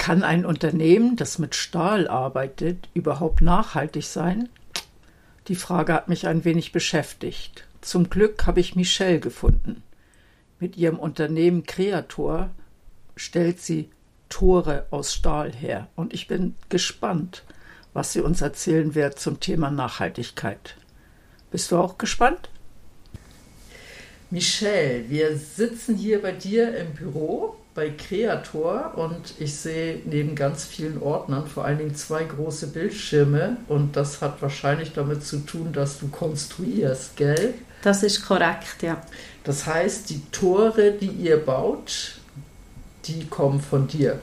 Kann ein Unternehmen, das mit Stahl arbeitet, überhaupt nachhaltig sein? Die Frage hat mich ein wenig beschäftigt. Zum Glück habe ich Michelle gefunden. Mit ihrem Unternehmen Creator stellt sie Tore aus Stahl her. Und ich bin gespannt, was sie uns erzählen wird zum Thema Nachhaltigkeit. Bist du auch gespannt? Michelle, wir sitzen hier bei dir im Büro bei Creator und ich sehe neben ganz vielen Ordnern vor allen Dingen zwei große Bildschirme und das hat wahrscheinlich damit zu tun, dass du konstruierst, gell? Das ist korrekt, ja. Das heißt, die Tore, die ihr baut, die kommen von dir.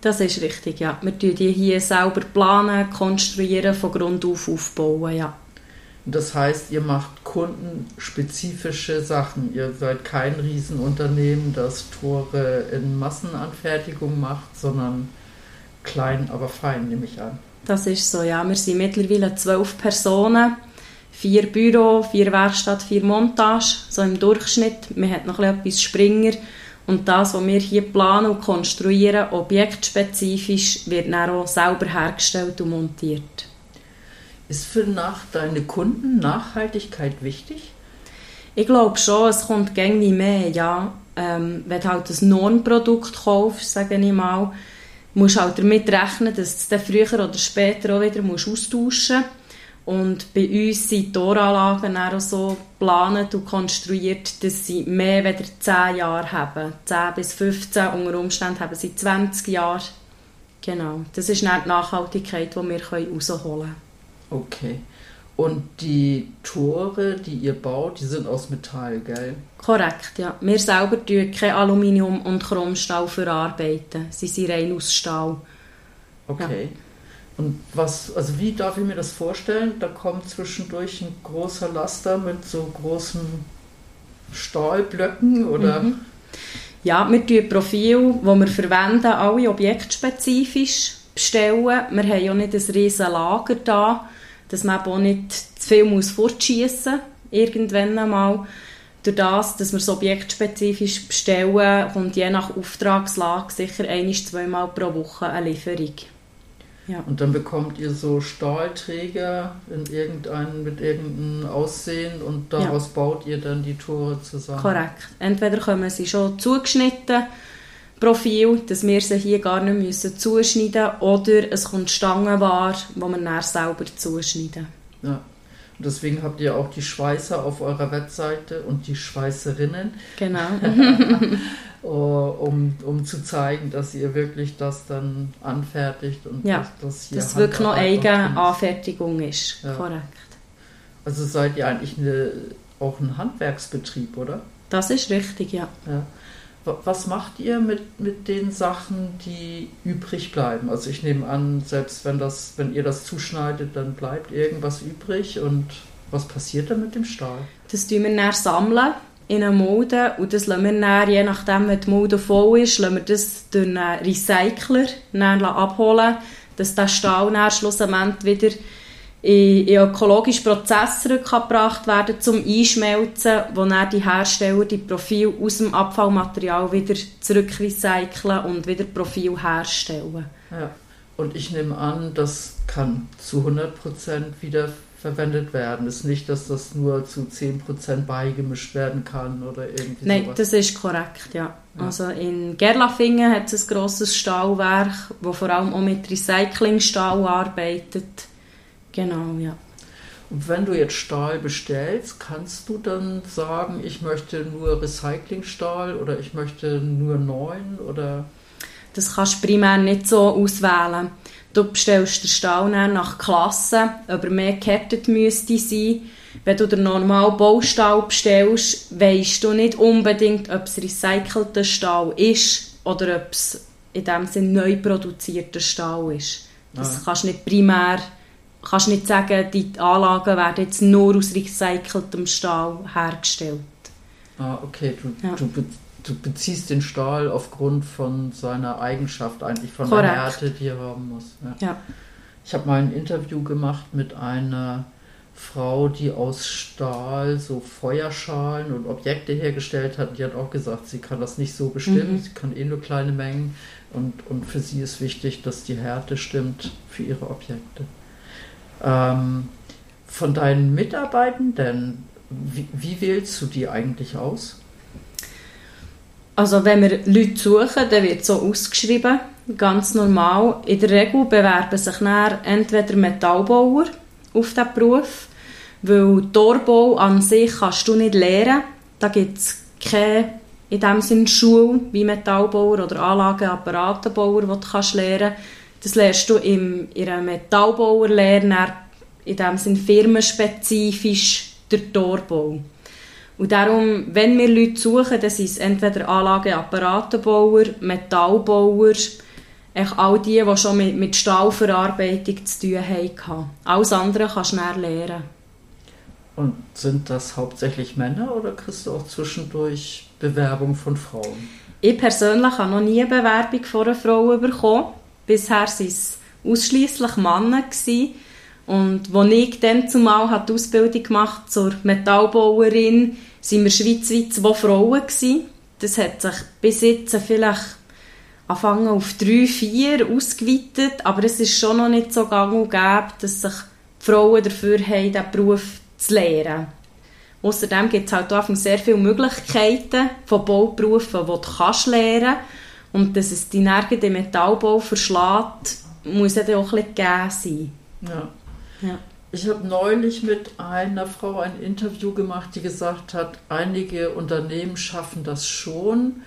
Das ist richtig, ja. Wir planen die hier selber planen, konstruieren, von Grund auf aufbauen, ja. Das heißt, ihr macht kundenspezifische Sachen. Ihr seid kein Riesenunternehmen, das Tore in Massenanfertigung macht, sondern klein, aber fein, nehme ich an. Das ist so, ja. Wir sind mittlerweile zwölf Personen, vier Büro, vier Werkstatt, vier Montage, so im Durchschnitt. Wir haben noch etwas Springer. Und das, was wir hier planen und konstruieren, objektspezifisch, wird dann auch selber hergestellt und montiert. Ist für nach deine Kunden Nachhaltigkeit wichtig? Ich glaube schon, es kommt gängig mehr, ja. Ähm, wenn du halt ein Normprodukt kaufst, sage ich mal, musst halt damit rechnen, dass du es dann früher oder später auch wieder musst austauschen musst. Und bei uns sind die Toranlagen auch so geplant und konstruiert, dass sie mehr als 10 Jahre haben. 10 bis 15, unter Umständen haben sie 20 Jahre. Genau, das ist nicht die Nachhaltigkeit, die wir herausholen können. Okay. Und die Tore, die ihr baut, die sind aus Metall, gell? Korrekt, ja. Wir selber tun kein Aluminium und Chromstahl verarbeiten. Sie sind rein aus Stahl. Okay. Ja. Und was, also wie darf ich mir das vorstellen? Da kommt zwischendurch ein großer Laster mit so großen Stahlblöcken oder? Mhm. Ja, wir tun Profil, die wir verwenden, alle objektspezifisch bestellen. Wir haben ja nicht ein riesiges Lager da dass man auch nicht zu viel muss fortschießen muss, irgendwann einmal. Durch das, dass wir es objektspezifisch bestellen, kommt je nach Auftragslage sicher ein- zweimal pro Woche eine Lieferung. Ja. Und dann bekommt ihr so Stahlträger in irgendein, mit irgendeinem Aussehen und daraus ja. baut ihr dann die Tore zusammen. Korrekt. Entweder kommen sie schon zugeschnitten Profil, dass wir sie hier gar nicht müssen zuschneiden müssen. Oder es kommt Stangenware, die wir dann selber zuschneiden. Ja. Und deswegen habt ihr auch die Schweißer auf eurer Webseite und die Schweißerinnen. Genau. Oh, um, um zu zeigen, dass ihr wirklich das dann anfertigt und ja, dass das hier dass wirklich noch eigene Anfertigung ist. Ja. Korrekt. Also seid ihr eigentlich eine, auch ein Handwerksbetrieb, oder? Das ist richtig, ja. ja. Was macht ihr mit, mit den Sachen, die übrig bleiben? Also ich nehme an, selbst wenn, das, wenn ihr das zuschneidet, dann bleibt irgendwas übrig und was passiert dann mit dem Stahl? Das tun wir dann sammeln in eine Mulde und das lassen wir dann, je nachdem, wenn die Mulde voll ist, lassen wir das durch einen Recycler abholen, dass der Stahl dann schlussendlich wieder in, in ökologische Prozesse zurückgebracht werden zum Einschmelzen, wo dann die Hersteller die Profil aus dem Abfallmaterial wieder zurückrecyceln und wieder Profil herstellen. Ja. Und ich nehme an, das kann zu 100% wieder verwendet werden. Es ist nicht, dass das nur zu 10% beigemischt werden kann oder irgendwie Nein, sowas. das ist korrekt, ja. ja. Also in Gerlafingen hat es ein grosses Stahlwerk, das vor allem auch mit Recyclingstahl arbeitet Genau, ja. Und wenn du jetzt Stahl bestellst, kannst du dann sagen, ich möchte nur Recyclingstahl oder ich möchte nur neuen oder? Das kannst du primär nicht so auswählen. Du bestellst den Stahl nach Klasse, ob er mehr gehärtet müsste sein. wenn du den normalen Baustall bestellst, weisst du nicht unbedingt, ob es recycelter Stahl ist oder ob es in dem Sinne neu produzierter Stahl ist. Das ah. kannst nicht primär kannst nicht sagen, die Anlagen werden jetzt nur aus recyceltem Stahl hergestellt. Ah, okay. Du, ja. du, du beziehst den Stahl aufgrund von seiner Eigenschaft eigentlich, von Korrekt. der Härte, die er haben muss. Ja. ja. Ich habe mal ein Interview gemacht mit einer Frau, die aus Stahl so Feuerschalen und Objekte hergestellt hat. Die hat auch gesagt, sie kann das nicht so bestimmen, mhm. sie kann eh nur kleine Mengen und, und für sie ist wichtig, dass die Härte stimmt für ihre Objekte. Ähm, von deinen Mitarbeitenden, wie, wie wählst du die eigentlich aus? Also wenn wir Leute suchen, dann wird so ausgeschrieben, ganz normal. In der Regel bewerben sich dann entweder Metallbauer auf diesen Beruf, weil Torbau an sich kannst du nicht lernen. Da gibt es keine in dem Sinne Schule wie Metallbauer oder Anlagenapparatenbauer, die du kannst lernen Das lernst du im, in einer Metallbauerlehre in dem Sinne firmenspezifisch der Torbau. Und darum, wenn wir Leute suchen, dann sind es entweder Anlageapparatenbauer, Metallbauer, echt all die, die schon mit, mit Stahlverarbeitung zu tun hatten. Alles andere kannst du näher lernen. Und sind das hauptsächlich Männer oder kriegst du auch zwischendurch Bewerbung von Frauen? Ich persönlich habe noch nie eine Bewerbung von einer Frau bekommen. Bisher waren es ausschließlich Männer. Und als ich dann zumal die Ausbildung gemacht zur Metallbauerin, waren wir schweizweit zwei Frauen. Das hat sich bis jetzt vielleicht anfangen auf drei, vier ausgeweitet, aber es ist schon noch nicht so gang und gäbe, dass sich die Frauen dafür haben, diesen Beruf zu lernen. Außerdem gibt es halt auch sehr viele Möglichkeiten von Bauberufen, die du kannst lernen kannst. Und dass es die Nerven den Metallbau verschlägt, muss ja auch ein bisschen gegeben sein. Ja. ja. Ich habe neulich mit einer Frau ein Interview gemacht, die gesagt hat, einige Unternehmen schaffen das schon,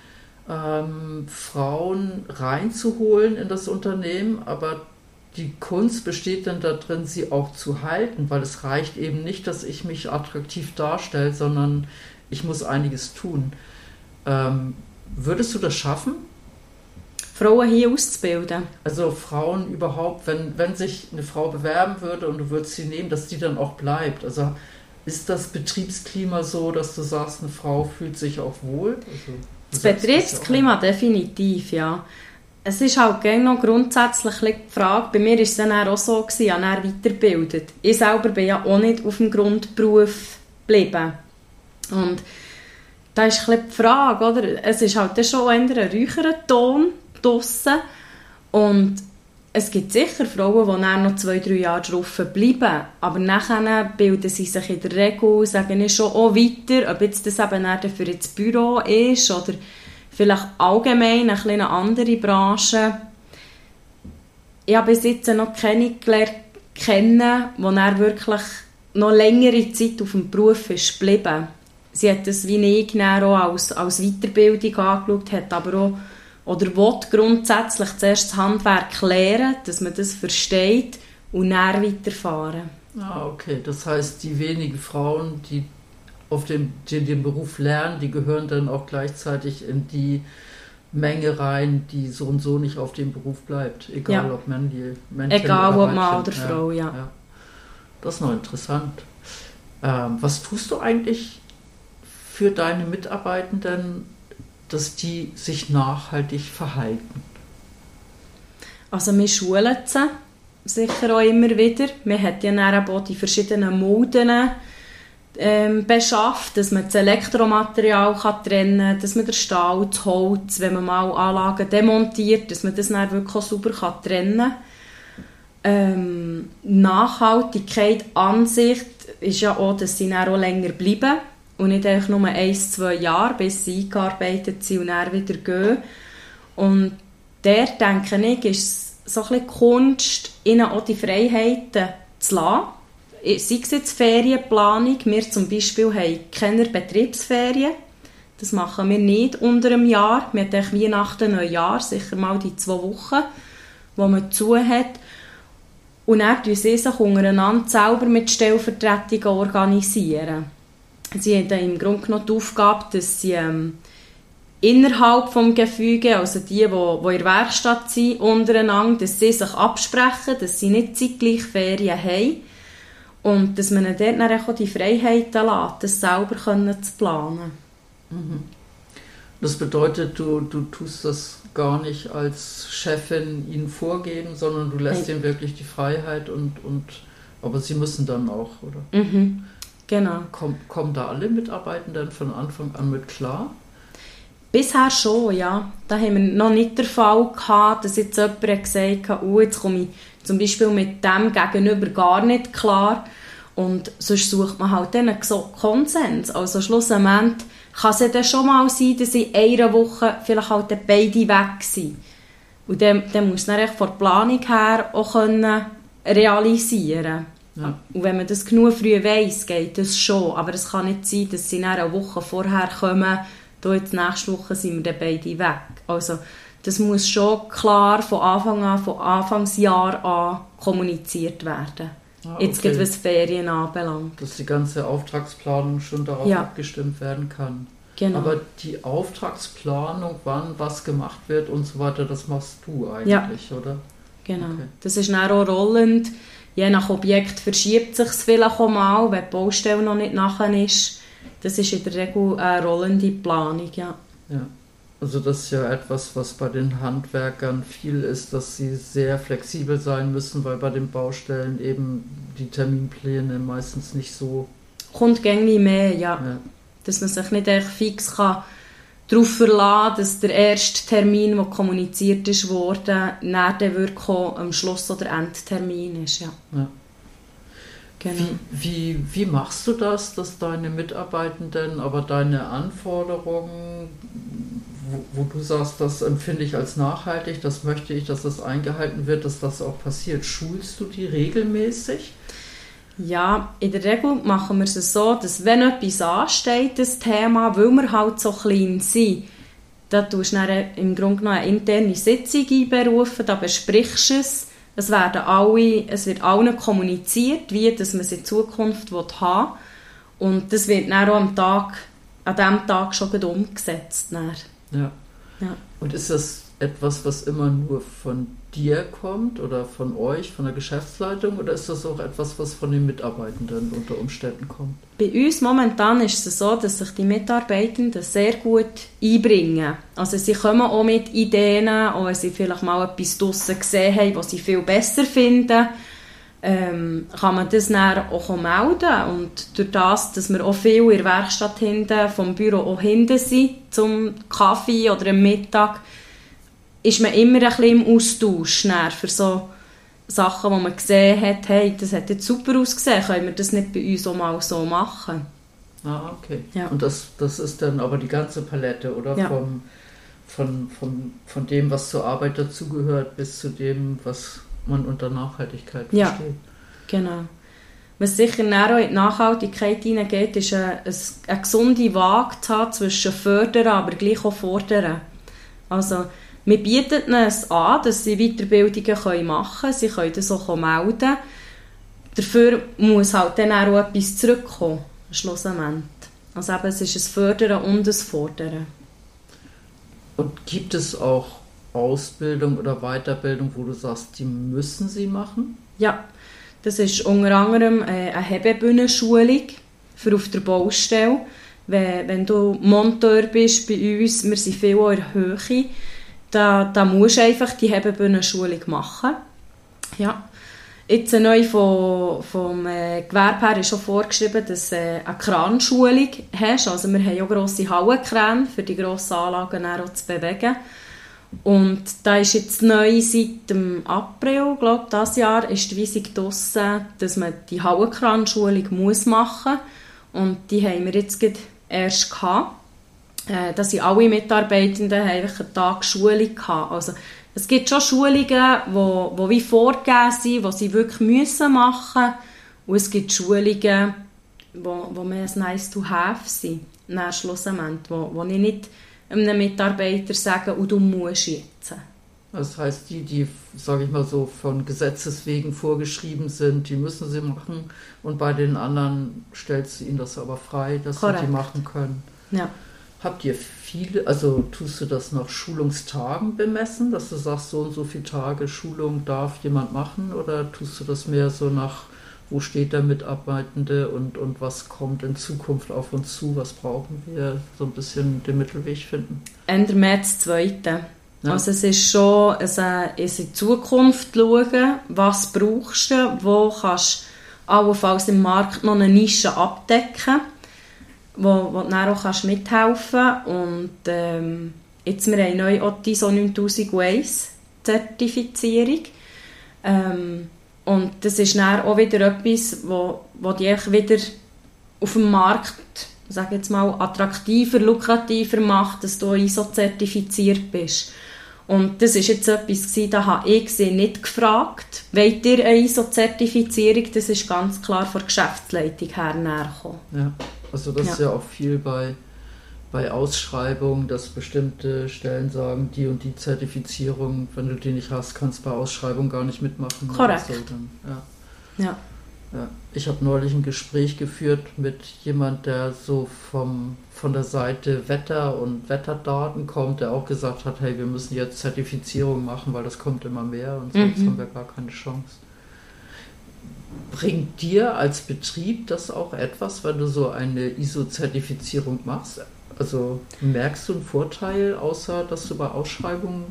ähm, Frauen reinzuholen in das Unternehmen, aber die Kunst besteht dann darin, sie auch zu halten, weil es reicht eben nicht, dass ich mich attraktiv darstelle, sondern ich muss einiges tun. Ähm, würdest du das schaffen? Frauen hier auszubilden? Also Frauen überhaupt, wenn, wenn sich eine Frau bewerben würde und du würdest sie nehmen, dass die dann auch bleibt. Also ist das Betriebsklima so, dass du sagst, eine Frau fühlt sich auch wohl? Also, das Betriebsklima definitiv, ja es ist halt noch grundsätzlich die Frage, bei mir war es dann auch so, gewesen, ich habe weitergebildet. Ich selber bin ja auch nicht auf dem Grundberuf geblieben. Und da ist die Frage, oder? es ist halt schon ein ruhigerer Ton draussen und es gibt sicher Frauen, die dann noch zwei, drei Jahre drauf bleiben, aber nachher bilden sie sich in der Regel, sagen ich schon auch weiter, ob jetzt das eben für das Büro ist oder vielleicht allgemein eine, eine andere Branche. Ich habe bis jetzt noch keine gelernt kennen, wo er wirklich noch längere Zeit auf dem Beruf ist geblieben. Sie hat das wie ich auch als, als Weiterbildung angeschaut, hat aber auch oder will grundsätzlich zuerst das Handwerk lernen, dass man das versteht und dann weiterfahren. Ah, okay. Das heißt, die wenigen Frauen, die auf dem, die den Beruf lernen, die gehören dann auch gleichzeitig in die Menge rein, die so und so nicht auf dem Beruf bleibt. Egal ja. ob Männchen, Männchen Egal ob Mann oder Frau, ja. ja. Das ist noch interessant. Ähm, was tust du eigentlich für deine Mitarbeitenden, dass die sich nachhaltig verhalten? Also wir schulen sie sicher auch immer wieder. Wir haben ja auch die verschiedenen Moden, ähm, beschafft, dass man das Elektromaterial kann trennen kann, dass man den Stahl, das Holz, wenn man mal Anlagen demontiert, dass man das dann wirklich sauber kann trennen kann. Ähm, Nachhaltigkeit an sich ist ja auch, dass sie dann auch länger bleiben und nicht einfach nur ein, zwei Jahre, bis sie eingearbeitet sind und dann wieder gehen. Und der denke ich, ist so ein bisschen Kunst, ihnen auch die Freiheiten zu lassen sei es jetzt Ferienplanung, wir zum Beispiel haben keine Betriebsferien, das machen wir nicht unter einem Jahr. Wir haben Weihnachten, Neujahr, sicher mal die zwei Wochen, wo man zu hat. Und dann organisieren sie sich untereinander selber mit Stellvertretungen. Organisieren. Sie haben im Grunde genommen die Aufgabe, dass sie ähm, innerhalb des Gefüge, also die, die, die in der Werkstatt sind, untereinander, dass sie sich absprechen, dass sie nicht zeitgleich Ferien haben und dass man ihnen dort auch die Freiheit lässt, das selber zu planen. Mhm. Das bedeutet, du, du tust das gar nicht als Chefin ihnen vorgeben, sondern du lässt ihnen wirklich die Freiheit und, und aber sie müssen dann auch, oder? Mhm. Genau. Komm, kommen da alle Mitarbeitenden von Anfang an mit klar? Bisher schon, ja. Da haben wir noch nicht den Fall gehabt, dass jetzt jemand gesagt hat, oh, jetzt komme ich zum Beispiel mit dem Gegenüber gar nicht klar. Und sonst sucht man halt dann einen Konsens. Also schlussendlich kann es ja dann schon mal sein, dass in einer Woche vielleicht halt beide weg sind. Und dann, dann muss man von der Planung her auch können realisieren ja. Und wenn man das genug früh weiss, geht das schon. Aber es kann nicht sein, dass sie eine Woche vorher kommen, da jetzt nächste Woche sind wir dann beide weg. Also das muss schon klar von Anfang an, von Anfangsjahr an kommuniziert werden. Ah, okay. Jetzt geht was Ferien anbelangt. Dass die ganze Auftragsplanung schon darauf ja. abgestimmt werden kann. Genau. Aber die Auftragsplanung, wann was gemacht wird und so weiter, das machst du eigentlich, ja. oder? Genau. Okay. Das ist dann auch rollend. Je nach Objekt verschiebt sich es vielleicht auch mal, wenn die Baustelle noch nicht nachher ist. Das ist in der Regel eine rollende Planung, ja. Ja. Also das ist ja etwas, was bei den Handwerkern viel ist, dass sie sehr flexibel sein müssen, weil bei den Baustellen eben die Terminpläne meistens nicht so... Kommt gängig mehr, ja. ja. Dass man sich nicht echt fix kann darauf verlassen dass der erste Termin, der kommuniziert ist nach der wirklich am Schluss oder Endtermin ist, ja. ja. Genau. Wie, wie, wie machst du das, dass deine Mitarbeitenden aber deine Anforderungen wo, wo, du sagst, das empfinde ich als nachhaltig, das möchte ich, dass das eingehalten wird, dass das auch passiert. Schulst du die regelmäßig? Ja, in der Regel machen wir es so, dass wenn etwas ansteht, das Thema, weil wir halt so klein sind, da tust du dann im Grunde genommen eine interne Sitzung einberufen, da besprichst du es. Es, werden alle, es wird allen kommuniziert, wie dass man es in Zukunft haben will. Und das wird dann auch am Tag, an diesem Tag schon umgesetzt. Dann. Ja. ja. Und ist das etwas, was immer nur von dir kommt oder von euch, von der Geschäftsleitung, oder ist das auch etwas, was von den Mitarbeitenden unter Umständen kommt? Bei uns momentan ist es so, dass sich die Mitarbeitenden sehr gut einbringen. Also sie kommen auch mit Ideen, auch wenn sie vielleicht mal etwas draussen gesehen haben, was sie viel besser finden. Ähm, kann man das dann auch melden. Und durch das, dass wir auch viel in der Werkstatt hinten, vom Büro auch hinten sind, zum Kaffee oder am Mittag, ist man immer ein bisschen im Austausch für so Sachen, wo man gesehen hat, hey, das hat jetzt super ausgesehen, können wir das nicht bei uns auch mal so machen? Ah, okay. Ja. Und das, das ist dann aber die ganze Palette, oder? Ja. Vom, von, von, von dem, was zur Arbeit dazugehört, bis zu dem, was man unter Nachhaltigkeit ja. versteht. genau. Was sicher auch in die Nachhaltigkeit hineingeht, ist eine, eine gesunde Waage zu haben zwischen fördern, aber gleich auch fordern. Also, wir bieten es an, dass sie Weiterbildungen machen können. Sie können das auch melden. Dafür muss halt dann auch etwas zurückkommen, schlussendlich. Also eben, es ist ein Fördern und ein Fordern. Und gibt es auch Ausbildung oder Weiterbildung, wo du sagst, die müssen sie machen? Ja, das ist unter anderem äh, eine Hebebühnenschulung für auf der Baustelle. Wenn, wenn du Monteur bist bei uns, wir sind viel in der Höhe, da, da musst du einfach die Hebebühnenschulung machen. Ja. Jetzt neu vom, vom äh, Gewerbe her ist schon vorgeschrieben, dass du äh, eine Kranschulung hast. Also wir haben auch grosse Hallenkräne, für die grossen Anlagen zu bewegen. Und da ist jetzt neu seit dem April, glaube dieses Jahr, ist die Weisung draussen, dass man die Hallenkranschulung muss machen muss. Und die haben wir jetzt erst gehabt. Äh, dass sie alle Mitarbeitenden einen Tag Schulung gehabt. Also, es gibt schon Schulungen, die wo, wo wie vorgegeben sind, die sie wirklich müssen machen Und es gibt Schulungen, wo, wo mehr ein nice to have sind, nach Schlussendlich, wo, wo ich nicht einem Mitarbeiter sage, und du musst jetzt. Das heißt, die, die, sage ich mal so, von Gesetzes wegen vorgeschrieben sind, die müssen sie machen. Und bei den anderen stellst du ihnen das aber frei, dass Korrekt. sie die machen können. Ja. Habt ihr viele, also tust du das nach Schulungstagen bemessen, dass du sagst, so und so viele Tage Schulung darf jemand machen? Oder tust du das mehr so nach, wo steht der Mitarbeitende und, und was kommt in Zukunft auf uns zu? Was brauchen wir? So ein bisschen den Mittelweg finden? Ende März 2. Ja. Also es ist schon ein, in die Zukunft schauen, was brauchst du, wo kannst du allenfalls im Markt noch eine Nische abdecken, wo, wo du dann auch kannst mithelfen Und ähm, jetzt, wir haben neu auch ISO 9001 Zertifizierung. Ähm, und das ist dann auch wieder etwas, wo, wo die wieder auf dem Markt sage jetzt mal, attraktiver, lukrativer macht, dass du ISO-zertifiziert bist. Und das ist jetzt etwas, gewesen, da habe ich sie nicht gefragt. Wollt ihr eine ISO-Zertifizierung? Das ist ganz klar von der Geschäftsleitung her näher Ja, also das ja. ist ja auch viel bei, bei Ausschreibungen, dass bestimmte Stellen sagen, die und die Zertifizierung, wenn du die nicht hast, kannst du bei Ausschreibungen gar nicht mitmachen. Korrekt. So, dann, ja. ja. Ja, ich habe neulich ein Gespräch geführt mit jemand, der so vom, von der Seite Wetter und Wetterdaten kommt, der auch gesagt hat, hey, wir müssen jetzt Zertifizierung machen, weil das kommt immer mehr und sonst mhm. haben wir gar keine Chance. Bringt dir als Betrieb das auch etwas, wenn du so eine ISO-Zertifizierung machst? Also merkst du einen Vorteil, außer dass du bei Ausschreibungen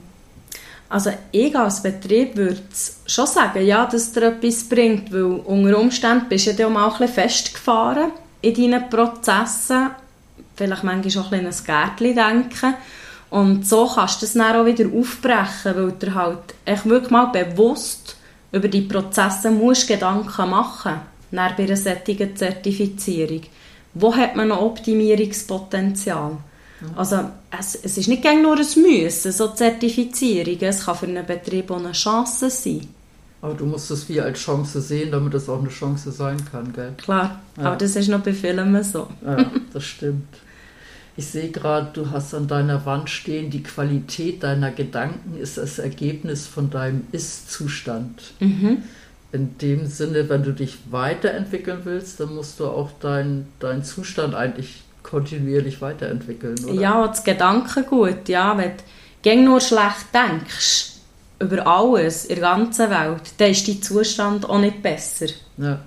also ich als Betrieb würde schon sagen, ja, dass dir etwas bringt, weil unter Umständen bist du ja auch mal ein bisschen festgefahren in deinen Prozessen, vielleicht manchmal auch ein bisschen ein Gärtchen denken und so kannst du das dann auch wieder aufbrechen, weil du halt echt wirklich mal bewusst über die Prozesse musst Gedanken machen musst, bei einer solchen Zertifizierung. Wo hat man noch Optimierungspotenzial? Also es, es ist nicht nur ein Müssen, so Zertifizierungen. Es kann für einen Betrieb auch eine Chance sein. Aber du musst es wie als Chance sehen, damit es auch eine Chance sein kann, gell? Klar, ja. aber das ist noch bei Filmen so. Ja, das stimmt. Ich sehe gerade, du hast an deiner Wand stehen, die Qualität deiner Gedanken ist das Ergebnis von deinem Ist-Zustand. Mhm. In dem Sinne, wenn du dich weiterentwickeln willst, dann musst du auch deinen dein Zustand eigentlich kontinuierlich weiterentwickeln, oder? Ja, das Gedankengut, ja. Wenn du nur schlecht denkst, über alles in der ganzen Welt, dann ist dein Zustand auch nicht besser. Ja.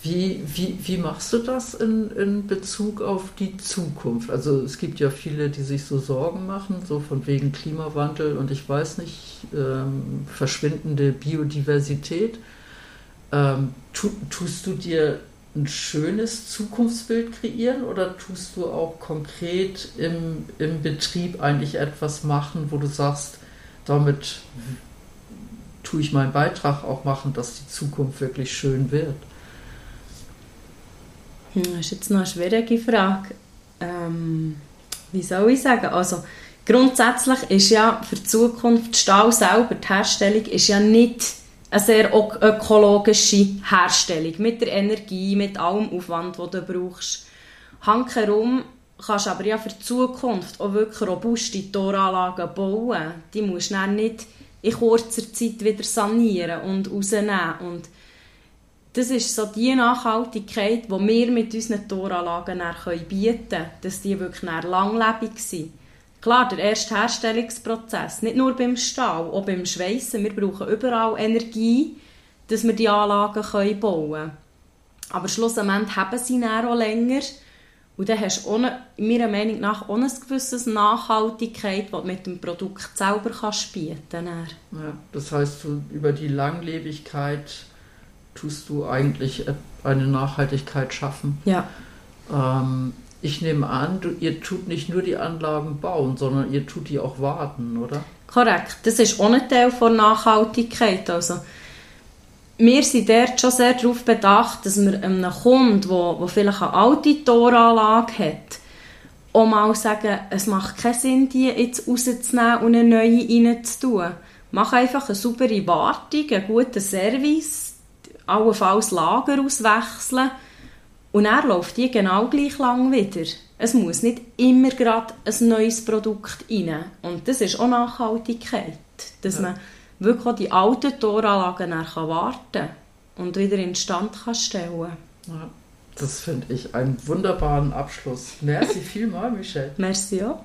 Wie, wie, wie machst du das in, in Bezug auf die Zukunft? Also es gibt ja viele, die sich so Sorgen machen, so von wegen Klimawandel und ich weiß nicht, ähm, verschwindende Biodiversität. Ähm, tu, tust du dir ein schönes Zukunftsbild kreieren oder tust du auch konkret im, im Betrieb eigentlich etwas machen, wo du sagst, damit tue ich meinen Beitrag auch machen, dass die Zukunft wirklich schön wird? Hm, das ist jetzt noch eine schwierige Frage. Ähm, wie soll ich sagen? Also, grundsätzlich ist ja für die Zukunft Stahl selber, die Herstellung, ist ja nicht eine sehr ökologische Herstellung mit der Energie, mit allem Aufwand, den du brauchst. Handherum kannst du aber ja für die Zukunft auch wirklich robuste Toranlagen bauen. Die musst du dann nicht in kurzer Zeit wieder sanieren und rausnehmen. Und das ist so die Nachhaltigkeit, die wir mit unseren Toranlagen bieten können, dass die wirklich langlebig sind. Klar, der erste Herstellungsprozess, nicht nur beim Stahl, auch beim Schweissen. Wir brauchen überall Energie, dass wir die Anlagen bauen können. Aber schlussendlich haben sie auch länger. Und dann hast du ohne, meiner Meinung nach auch eine gewisse Nachhaltigkeit, die du mit dem Produkt selber kannst bieten kannst. Ja, das heißt, du, über die Langlebigkeit tust du eigentlich eine Nachhaltigkeit schaffen. Ja. Ähm, ich nehme an, du, ihr tut nicht nur die Anlagen bauen, sondern ihr tut die auch warten, oder? Korrekt. Das ist auch ein Teil von Nachhaltigkeit. Also, wir sind dort schon sehr darauf bedacht, dass wir einem Kunden, der, vielleicht eine alte Toranlage hat, auch mal sagen, es macht keinen Sinn, die jetzt rauszunehmen und eine neue reinzutun. Mach einfach eine saubere Wartung, einen guten Service, allenfalls Lager auswechseln und er läuft die genau gleich lang wieder. Es muss nicht immer gerade ein neues Produkt rein. Und das ist auch Nachhaltigkeit. Dass Ja. man wirklich auch die alten Toranlagen dann kann warten und wieder instand kann stellen Ja, das finde ich einen wunderbaren Abschluss. Merci vielmal, Michelle. Merci auch.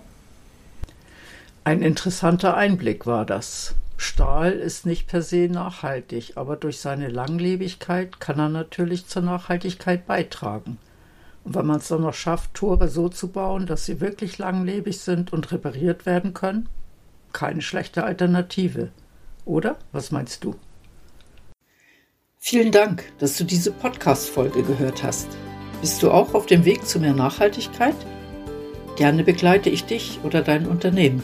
Ein interessanter Einblick war das. Stahl ist nicht per se nachhaltig, aber durch seine Langlebigkeit kann er natürlich zur Nachhaltigkeit beitragen. Und wenn man es dann noch schafft, Tore so zu bauen, dass sie wirklich langlebig sind und repariert werden können, keine schlechte Alternative. Oder? Was meinst du? Vielen Dank, dass du diese Podcast-Folge gehört hast. Bist du auch auf dem Weg zu mehr Nachhaltigkeit? Gerne begleite ich dich oder dein Unternehmen.